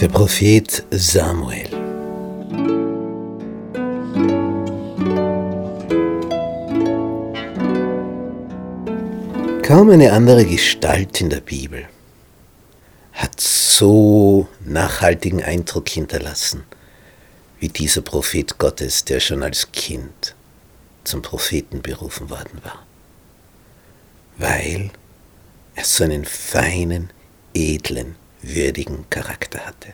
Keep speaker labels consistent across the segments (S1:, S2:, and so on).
S1: Der Prophet Samuel. Kaum eine andere Gestalt in der Bibel hat so nachhaltigen Eindruck hinterlassen wie dieser Prophet Gottes, der schon als Kind zum Propheten berufen worden war, weil er so einen feinen, edlen, würdigen Charakter hatte.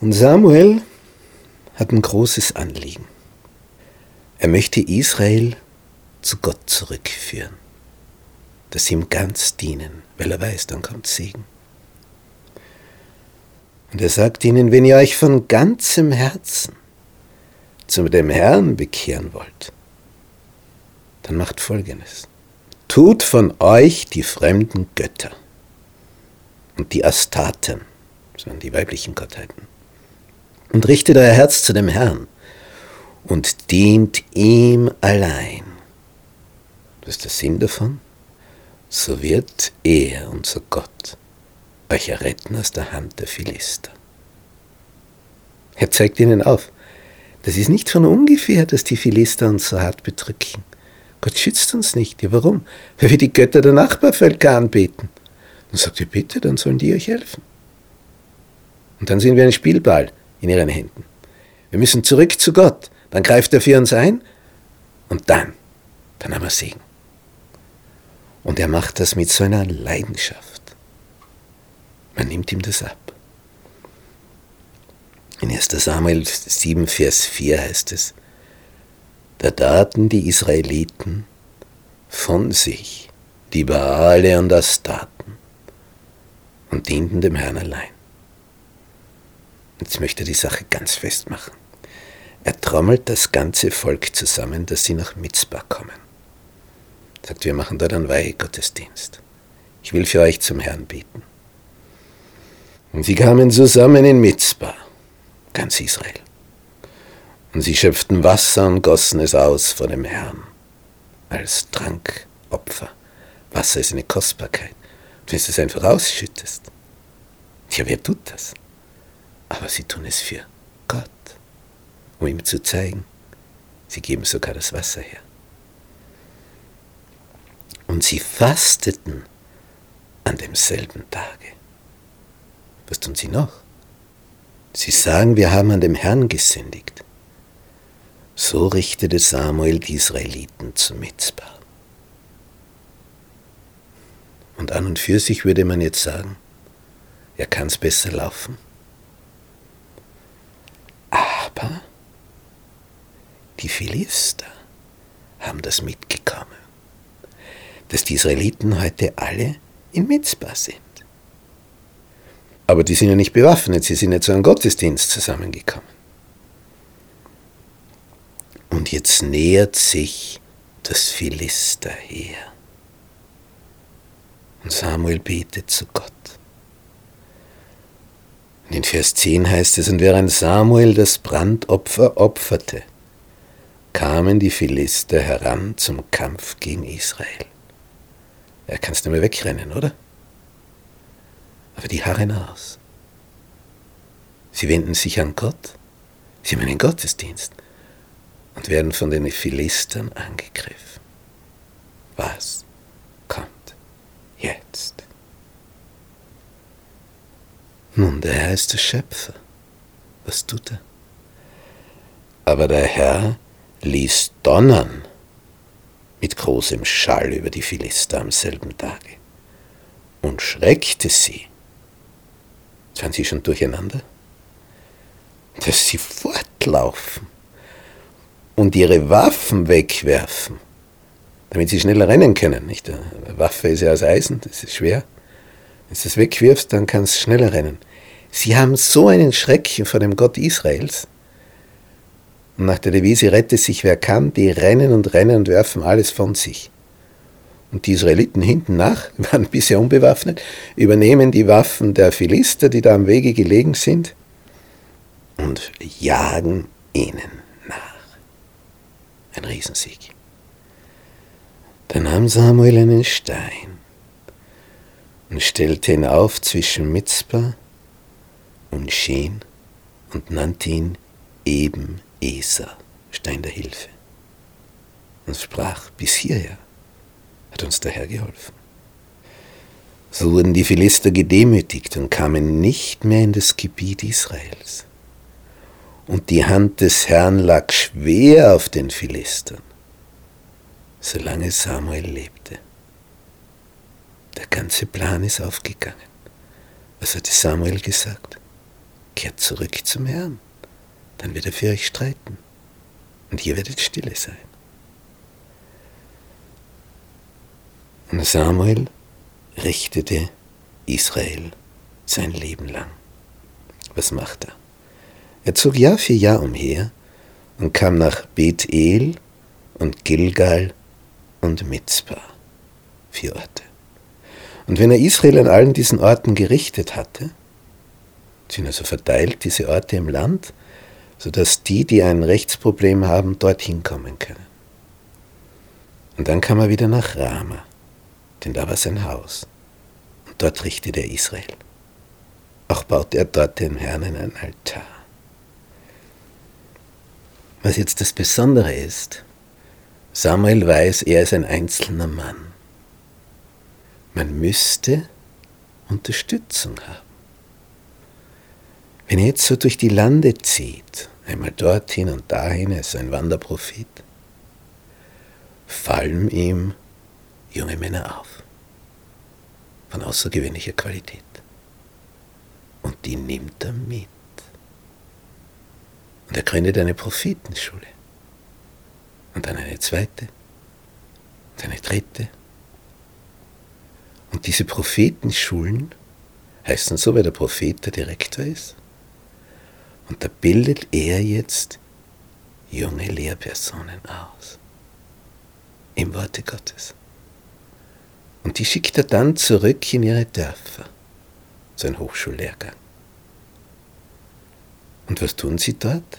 S1: Und Samuel hat ein großes Anliegen. Er möchte Israel zu Gott zurückführen, dass sie ihm ganz dienen, weil er weiß, dann kommt Segen. Und er sagt ihnen, wenn ihr euch von ganzem Herzen zu dem Herrn bekehren wollt, dann macht Folgendes. Tut von euch die fremden Götter und die Astaten, das die weiblichen Gottheiten, und richtet euer Herz zu dem Herrn und dient ihm allein. Was ist der Sinn davon? So wird er, unser Gott, euch erretten aus der Hand der Philister. Er zeigt ihnen auf, das ist nicht von ungefähr, dass die Philister uns so hart bedrücken. Gott schützt uns nicht. Ja, warum? Weil wir die Götter der Nachbarvölker anbeten. Dann sagt ihr, bitte, dann sollen die euch helfen. Und dann sind wir ein Spielball in ihren Händen. Wir müssen zurück zu Gott. Dann greift er für uns ein und dann, dann haben wir Segen. Und er macht das mit so einer Leidenschaft. Man nimmt ihm das ab. In 1 Samuel 7, Vers 4 heißt es, da taten die Israeliten von sich die Baale und Astaten und dienten dem Herrn allein. Jetzt möchte er die Sache ganz festmachen. Er trommelt das ganze Volk zusammen, dass sie nach Mitzbah kommen. Er sagt, wir machen dort einen Weihegottesdienst. Ich will für euch zum Herrn beten. Und sie kamen zusammen in Mitzbah, ganz Israel. Und sie schöpften Wasser und gossen es aus vor dem Herrn als Trankopfer. Wasser ist eine Kostbarkeit. wenn du es einfach ausschüttest, ja, wer tut das? Aber sie tun es für Gott, um ihm zu zeigen, sie geben sogar das Wasser her. Und sie fasteten an demselben Tage. Was tun sie noch? Sie sagen, wir haben an dem Herrn gesündigt. So richtete Samuel die Israeliten zu Mitzbah. Und an und für sich würde man jetzt sagen, er kann es besser laufen. Aber die Philister haben das mitgekommen, dass die Israeliten heute alle in Mitzbah sind. Aber die sind ja nicht bewaffnet, sie sind ja zu einem Gottesdienst zusammengekommen. Und jetzt nähert sich das Philisterheer. Und Samuel betet zu Gott. Und in Vers 10 heißt es, und während Samuel das Brandopfer opferte, kamen die Philister heran zum Kampf gegen Israel. Ja, kannst du mal wegrennen, oder? Aber die harren aus. Sie wenden sich an Gott, sie haben einen Gottesdienst und werden von den Philistern angegriffen. Was kommt jetzt? Nun, der Herr ist der Schöpfer. Was tut er? Aber der Herr ließ donnern mit großem Schall über die Philister am selben Tage und schreckte sie sind Sie schon durcheinander? Dass Sie fortlaufen und Ihre Waffen wegwerfen, damit Sie schneller rennen können. Nicht? Eine Waffe ist ja aus Eisen, das ist schwer. Wenn du es wegwirfst, dann kannst du schneller rennen. Sie haben so einen Schrecken vor dem Gott Israels. Und nach der Devise rette sich wer kann, die rennen und rennen und werfen alles von sich. Und die Israeliten hinten nach, waren bisher unbewaffnet, übernehmen die Waffen der Philister, die da am Wege gelegen sind, und jagen ihnen nach. Riesensieg. Da nahm Samuel einen Stein und stellte ihn auf zwischen Mitzpah und Schen und nannte ihn eben Eser, Stein der Hilfe. Und sprach, bis hierher hat uns der Herr geholfen. So wurden die Philister gedemütigt und kamen nicht mehr in das Gebiet Israels. Und die Hand des Herrn lag schwer auf den Philistern, solange Samuel lebte. Der ganze Plan ist aufgegangen. Was hatte Samuel gesagt? Kehrt zurück zum Herrn, dann wird er für euch streiten. Und ihr werdet stille sein. Samuel richtete Israel sein Leben lang. Was macht er? Er zog Jahr für Jahr umher und kam nach Bethel und Gilgal und Mitzpah, vier Orte. Und wenn er Israel an allen diesen Orten gerichtet hatte, sind also verteilt diese Orte im Land, sodass die, die ein Rechtsproblem haben, dorthin kommen können. Und dann kam er wieder nach Rama, denn da war sein Haus. Und dort richtete er Israel. Auch baute er dort dem Herrn einen Altar. Was jetzt das Besondere ist, Samuel weiß, er ist ein einzelner Mann. Man müsste Unterstützung haben. Wenn er jetzt so durch die Lande zieht, einmal dorthin und dahin, er ist ein Wanderprophet, fallen ihm junge Männer auf, von außergewöhnlicher Qualität. Und die nimmt er mit. Und er gründet eine Prophetenschule. Und dann eine zweite. Und eine dritte. Und diese Prophetenschulen heißen so, weil der Prophet der Direktor ist. Und da bildet er jetzt junge Lehrpersonen aus. Im Worte Gottes. Und die schickt er dann zurück in ihre Dörfer. Sein Hochschullehrgang. Und was tun sie dort?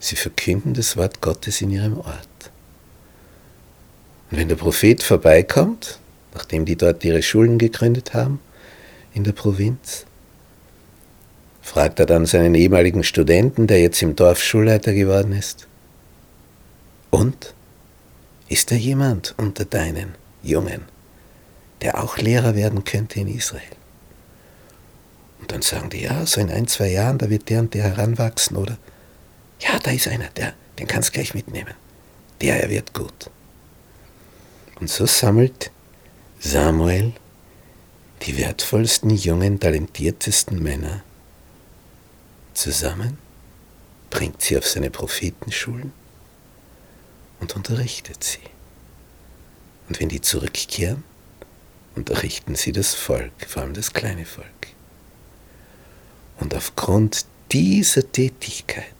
S1: Sie verkünden das Wort Gottes in ihrem Ort. Und wenn der Prophet vorbeikommt, nachdem die dort ihre Schulen gegründet haben, in der Provinz, fragt er dann seinen ehemaligen Studenten, der jetzt im Dorf Schulleiter geworden ist. Und? Ist da jemand unter deinen Jungen, der auch Lehrer werden könnte in Israel? Und dann sagen die, ja, so in ein, zwei Jahren, da wird der und der heranwachsen, oder? Ja, da ist einer, der, den kannst du gleich mitnehmen. Der, er wird gut. Und so sammelt Samuel die wertvollsten, jungen, talentiertesten Männer zusammen, bringt sie auf seine Prophetenschulen und unterrichtet sie. Und wenn die zurückkehren, unterrichten sie das Volk, vor allem das kleine Volk. Und aufgrund dieser Tätigkeit,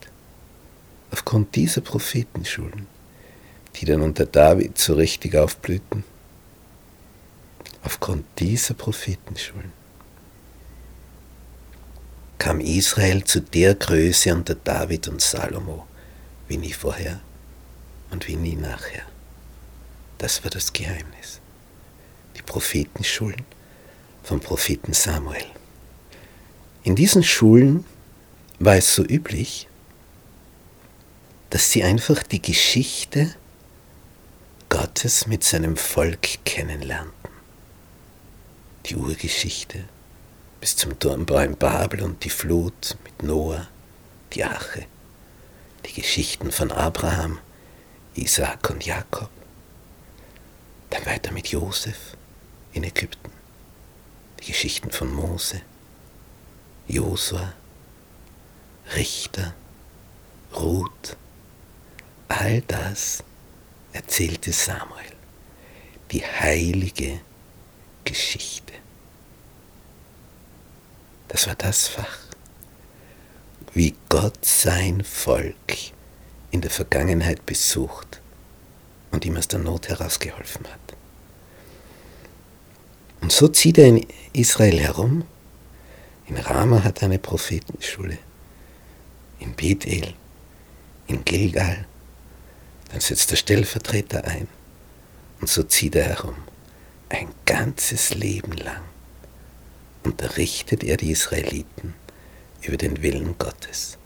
S1: aufgrund dieser Prophetenschulen, die dann unter David so richtig aufblühten, aufgrund dieser Prophetenschulen, kam Israel zu der Größe unter David und Salomo wie nie vorher und wie nie nachher. Das war das Geheimnis. Die Prophetenschulen vom Propheten Samuel. In diesen Schulen war es so üblich, dass sie einfach die Geschichte Gottes mit seinem Volk kennenlernten. Die Urgeschichte bis zum Turmbau in Babel und die Flut mit Noah, die Arche, die Geschichten von Abraham, Isaak und Jakob, dann weiter mit Josef in Ägypten, die Geschichten von Mose, Josua, Richter, Ruth, all das erzählte Samuel, die heilige Geschichte. Das war das Fach, wie Gott sein Volk in der Vergangenheit besucht und ihm aus der Not herausgeholfen hat. Und so zieht er in Israel herum. In Rama hat er eine Prophetenschule, in Bethel, in Gilgal, Dann setzt der Stellvertreter ein und so zieht er herum, ein ganzes Leben lang unterrichtet er die Israeliten über den Willen Gottes.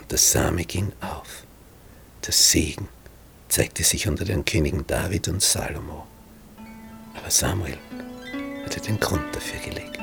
S1: Und der Same ging auf. Der Segen zeigte sich unter den Königen David und Salomo. Aber Samuel hatte den Grund dafür gelegt.